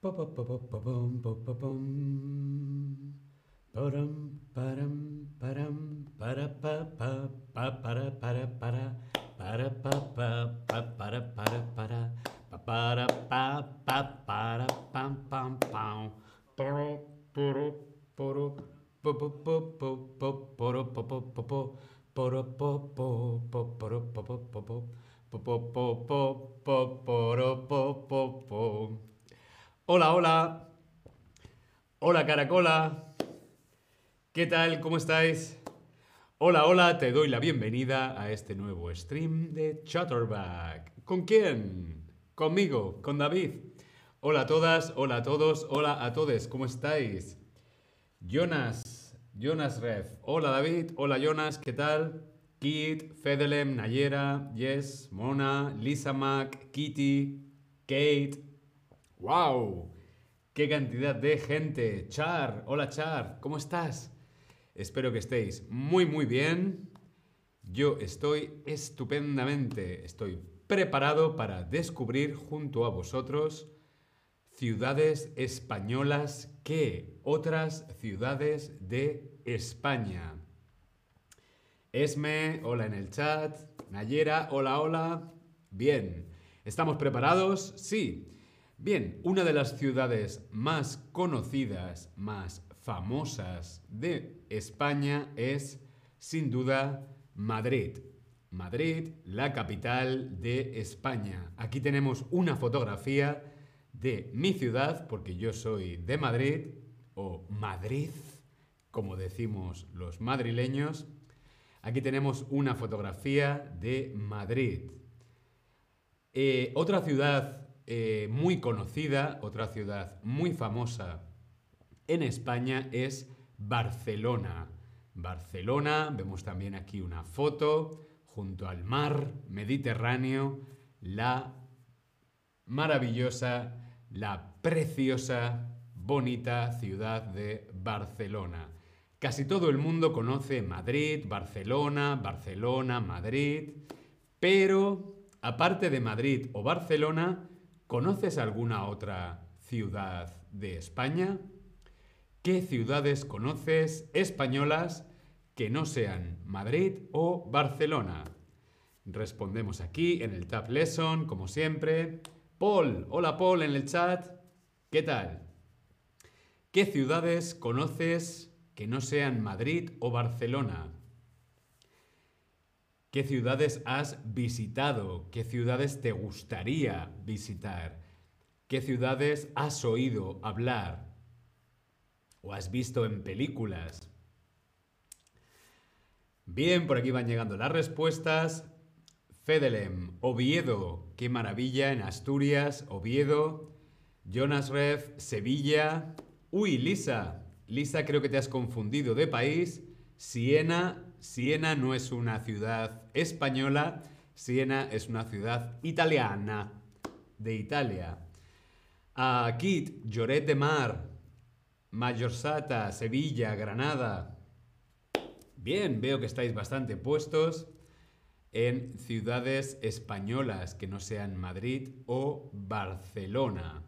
Ba-dum, ba-dum, ba-dum, ba-da-ba-ba, ba-ba-da-ba-da-ba-da, ba-da-ba-ba, ba-ba-da-ba-da-ba-da, ba-ba-da-ba-ba-ba-da-bum-bum-bum, ba-do, ba-do, ba-do, ba-ba-ba-ba-ba-ba-da-ba-ba-ba, ba-da-ba-ba-ba-ba-da-ba-ba-ba, ba-ba-ba-ba-ba-ba-da-ba-ba-ba. Hola, hola. Hola, Caracola. ¿Qué tal? ¿Cómo estáis? Hola, hola, te doy la bienvenida a este nuevo stream de Chatterback. ¿Con quién? Conmigo, con David. Hola a todas, hola a todos, hola a todos, ¿cómo estáis? Jonas, Jonas Ref. Hola David, hola Jonas, ¿qué tal? Kit, Fedelem, Nayera, Yes, Mona, Lisa Mac, Kitty, Kate. ¡Wow! ¡Qué cantidad de gente! Char, hola Char, ¿cómo estás? Espero que estéis muy muy bien. Yo estoy estupendamente, estoy preparado para descubrir junto a vosotros ciudades españolas que otras ciudades de España. Esme, hola en el chat. Nayera, hola, hola. Bien, ¿estamos preparados? Sí. Bien, una de las ciudades más conocidas, más famosas de España es, sin duda, Madrid. Madrid, la capital de España. Aquí tenemos una fotografía de mi ciudad, porque yo soy de Madrid, o Madrid, como decimos los madrileños. Aquí tenemos una fotografía de Madrid. Eh, otra ciudad eh, muy conocida, otra ciudad muy famosa en España es Barcelona. Barcelona, vemos también aquí una foto junto al mar Mediterráneo, la maravillosa, la preciosa, bonita ciudad de Barcelona. Casi todo el mundo conoce Madrid, Barcelona, Barcelona, Madrid, pero aparte de Madrid o Barcelona, ¿conoces alguna otra ciudad de España? ¿Qué ciudades conoces españolas que no sean Madrid o Barcelona? Respondemos aquí en el Tab Lesson, como siempre. Paul, hola Paul en el chat. ¿Qué tal? ¿Qué ciudades conoces que no sean Madrid o Barcelona? ¿Qué ciudades has visitado? ¿Qué ciudades te gustaría visitar? ¿Qué ciudades has oído hablar? ¿O has visto en películas? Bien, por aquí van llegando las respuestas. Fedelem, Oviedo, qué maravilla en Asturias, Oviedo. Jonas Ref, Sevilla. Uy, Lisa, Lisa creo que te has confundido de país. Siena, Siena no es una ciudad española, Siena es una ciudad italiana, de Italia. A Kit, Lloret de Mar, Mayorsata, Sevilla, Granada. Bien, veo que estáis bastante puestos en ciudades españolas que no sean Madrid o Barcelona.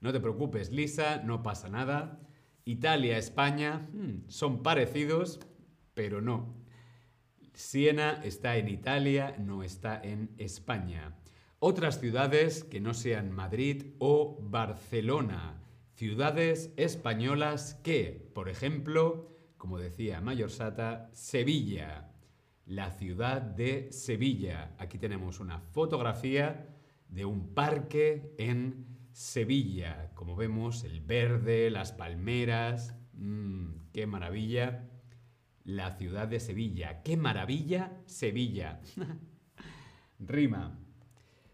No te preocupes, Lisa, no pasa nada. Italia, España, hmm, son parecidos, pero no. Siena está en Italia, no está en España. Otras ciudades que no sean Madrid o Barcelona. Ciudades españolas que, por ejemplo, como decía Mayorsata, Sevilla. La ciudad de Sevilla. Aquí tenemos una fotografía de un parque en Sevilla. Como vemos, el verde, las palmeras. Mmm, ¡Qué maravilla! La ciudad de Sevilla. ¡Qué maravilla! Sevilla. Rima.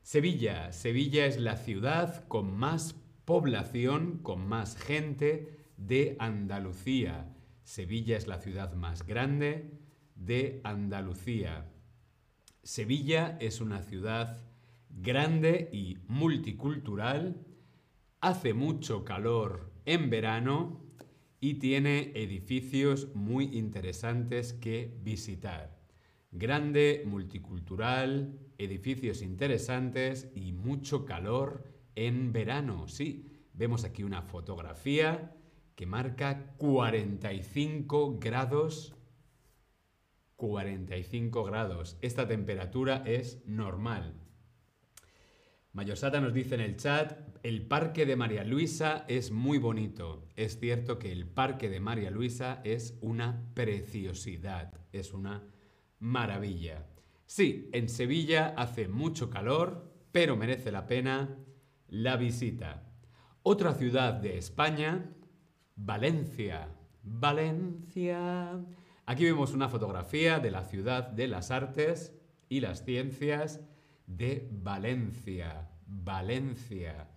Sevilla. Sevilla es la ciudad con más población, con más gente de Andalucía. Sevilla es la ciudad más grande de Andalucía. Sevilla es una ciudad grande y multicultural, hace mucho calor en verano y tiene edificios muy interesantes que visitar. Grande, multicultural, edificios interesantes y mucho calor en verano, sí. Vemos aquí una fotografía que marca 45 grados. 45 grados. Esta temperatura es normal. Mayosata nos dice en el chat, el parque de María Luisa es muy bonito. Es cierto que el parque de María Luisa es una preciosidad, es una maravilla. Sí, en Sevilla hace mucho calor, pero merece la pena la visita. Otra ciudad de España, Valencia. Valencia. Aquí vemos una fotografía de la ciudad de las artes y las ciencias de Valencia. Valencia.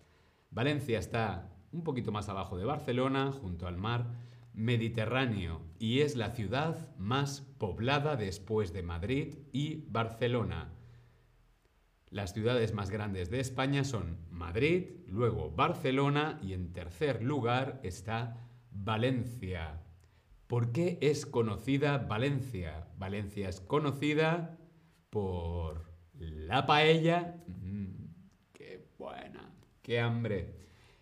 Valencia está un poquito más abajo de Barcelona, junto al mar Mediterráneo, y es la ciudad más poblada después de Madrid y Barcelona. Las ciudades más grandes de España son Madrid, luego Barcelona y en tercer lugar está Valencia. ¿Por qué es conocida Valencia? Valencia es conocida por la paella. Mm, ¡Qué buena! ¡Qué hambre!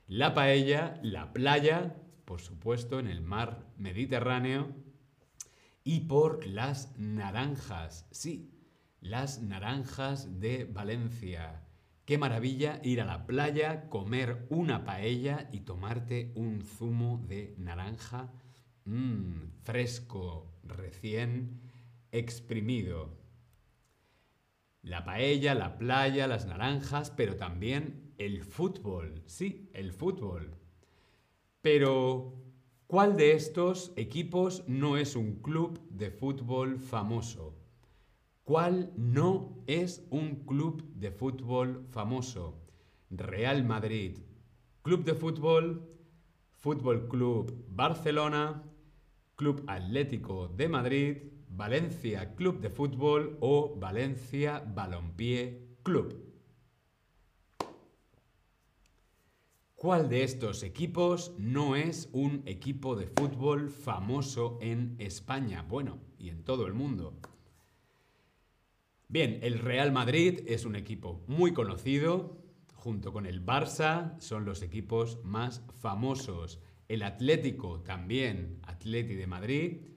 La paella, la playa, por supuesto, en el mar Mediterráneo. Y por las naranjas. Sí, las naranjas de Valencia. Qué maravilla ir a la playa, comer una paella y tomarte un zumo de naranja mmm, fresco, recién exprimido. La paella, la playa, las naranjas, pero también el fútbol. Sí, el fútbol. Pero, ¿cuál de estos equipos no es un club de fútbol famoso? ¿Cuál no es un club de fútbol famoso? Real Madrid, Club de Fútbol, Fútbol Club Barcelona, Club Atlético de Madrid, Valencia Club de Fútbol o Valencia Balompié Club. ¿Cuál de estos equipos no es un equipo de fútbol famoso en España? Bueno, y en todo el mundo. Bien, el Real Madrid es un equipo muy conocido, junto con el Barça son los equipos más famosos. El Atlético también, Atleti de Madrid,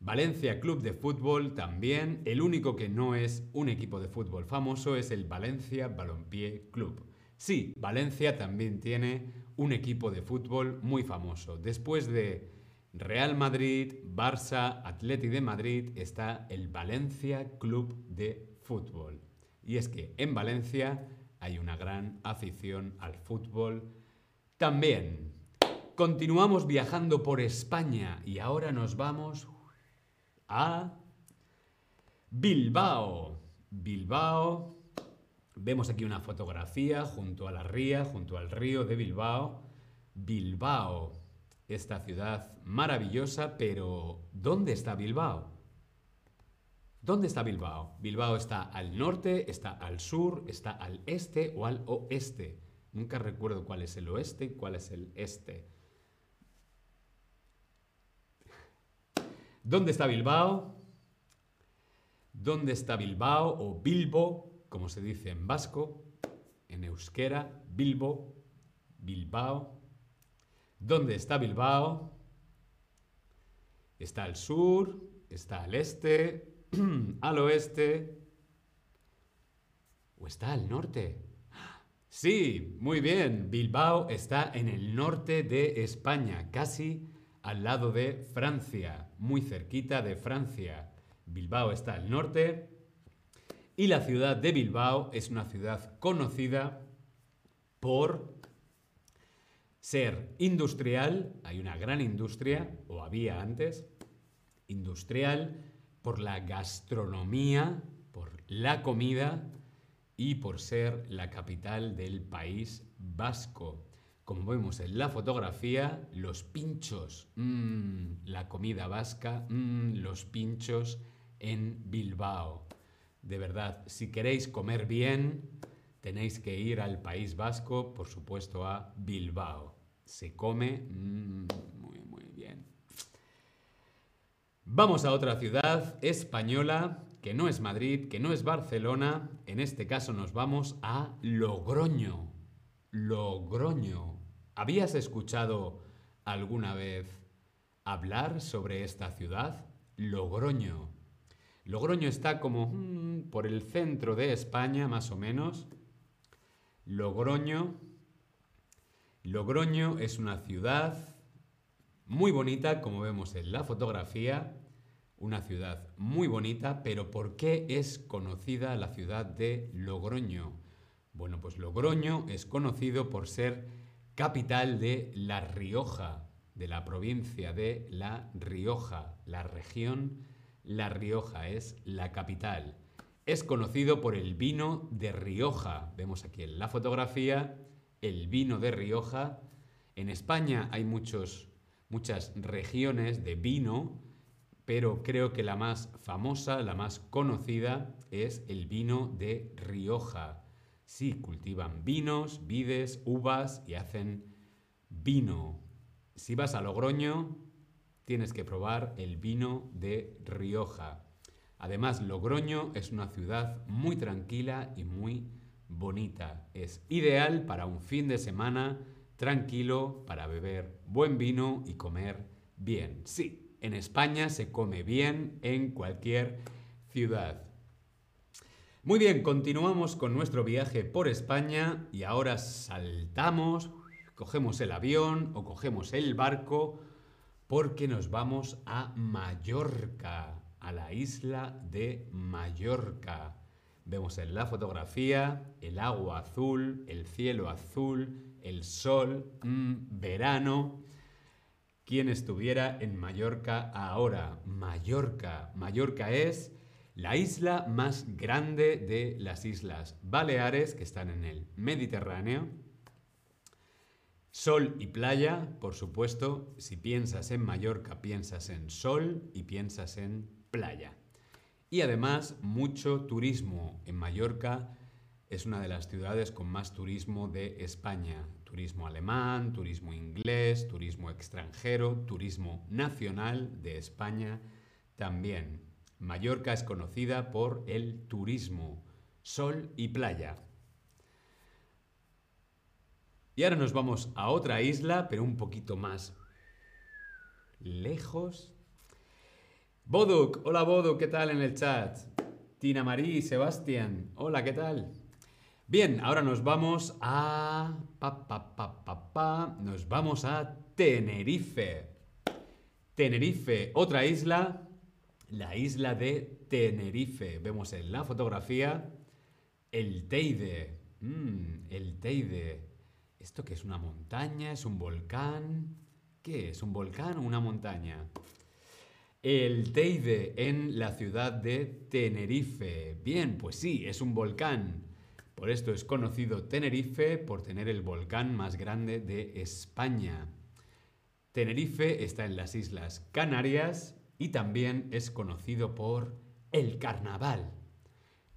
Valencia Club de Fútbol también. El único que no es un equipo de fútbol famoso es el Valencia Balompié Club. Sí, Valencia también tiene un equipo de fútbol muy famoso. Después de Real Madrid, Barça, Atleti de Madrid está el Valencia Club de Fútbol. Y es que en Valencia hay una gran afición al fútbol también. Continuamos viajando por España y ahora nos vamos a Bilbao. Bilbao. Vemos aquí una fotografía junto a la ría, junto al río de Bilbao. Bilbao, esta ciudad maravillosa, pero ¿dónde está Bilbao? ¿Dónde está Bilbao? Bilbao está al norte, está al sur, está al este o al oeste. Nunca recuerdo cuál es el oeste y cuál es el este. ¿Dónde está Bilbao? ¿Dónde está Bilbao o Bilbo, como se dice en vasco, en euskera, Bilbo, Bilbao? ¿Dónde está Bilbao? Está al sur, está al este, al oeste o está al norte. Sí, muy bien. Bilbao está en el norte de España, casi al lado de Francia, muy cerquita de Francia. Bilbao está al norte y la ciudad de Bilbao es una ciudad conocida por ser industrial, hay una gran industria, o había antes, industrial, por la gastronomía, por la comida y por ser la capital del país vasco. Como vemos en la fotografía, los pinchos, mmm, la comida vasca, mmm, los pinchos en Bilbao. De verdad, si queréis comer bien, tenéis que ir al País Vasco, por supuesto a Bilbao. Se come mmm, muy, muy bien. Vamos a otra ciudad española, que no es Madrid, que no es Barcelona. En este caso nos vamos a Logroño. Logroño. ¿Habías escuchado alguna vez hablar sobre esta ciudad? Logroño. Logroño está como mm, por el centro de España, más o menos. Logroño. Logroño es una ciudad muy bonita, como vemos en la fotografía. Una ciudad muy bonita, pero ¿por qué es conocida la ciudad de Logroño? Bueno, pues Logroño es conocido por ser capital de La Rioja, de la provincia de La Rioja, la región La Rioja es la capital. Es conocido por el vino de Rioja. Vemos aquí en la fotografía el vino de Rioja. En España hay muchos, muchas regiones de vino, pero creo que la más famosa, la más conocida, es el vino de Rioja. Sí, cultivan vinos, vides, uvas y hacen vino. Si vas a Logroño, tienes que probar el vino de Rioja. Además, Logroño es una ciudad muy tranquila y muy bonita. Es ideal para un fin de semana tranquilo, para beber buen vino y comer bien. Sí, en España se come bien en cualquier ciudad. Muy bien, continuamos con nuestro viaje por España y ahora saltamos, cogemos el avión o cogemos el barco porque nos vamos a Mallorca, a la isla de Mallorca. Vemos en la fotografía el agua azul, el cielo azul, el sol, mm, verano quien estuviera en Mallorca ahora. Mallorca. Mallorca es la isla más grande de las islas Baleares, que están en el Mediterráneo. Sol y playa, por supuesto. Si piensas en Mallorca, piensas en sol y piensas en playa. Y además, mucho turismo. En Mallorca es una de las ciudades con más turismo de España turismo alemán, turismo inglés, turismo extranjero, turismo nacional de España también. Mallorca es conocida por el turismo, sol y playa. Y ahora nos vamos a otra isla, pero un poquito más lejos. Boduk, hola Boduk, ¿qué tal en el chat? Tina Marí, Sebastián, hola, ¿qué tal? Bien, ahora nos vamos a... nos vamos a Tenerife. Tenerife, otra isla, la isla de Tenerife. Vemos en la fotografía el Teide. Mm, el Teide. ¿Esto qué es una montaña? ¿Es un volcán? ¿Qué es? ¿Un volcán o una montaña? El Teide en la ciudad de Tenerife. Bien, pues sí, es un volcán. Por esto es conocido Tenerife por tener el volcán más grande de España. Tenerife está en las Islas Canarias y también es conocido por el carnaval.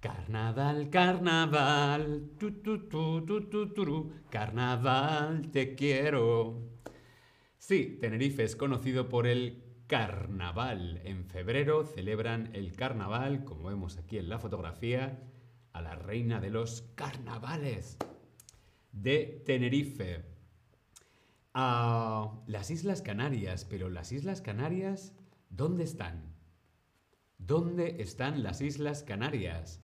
Carnaval, carnaval, tu, tu, tu, tu, carnaval, te quiero. Sí, Tenerife es conocido por el carnaval. En febrero celebran el carnaval, como vemos aquí en la fotografía, a la reina de los carnavales de Tenerife. A las Islas Canarias, pero las Islas Canarias, ¿dónde están? ¿Dónde están las Islas Canarias?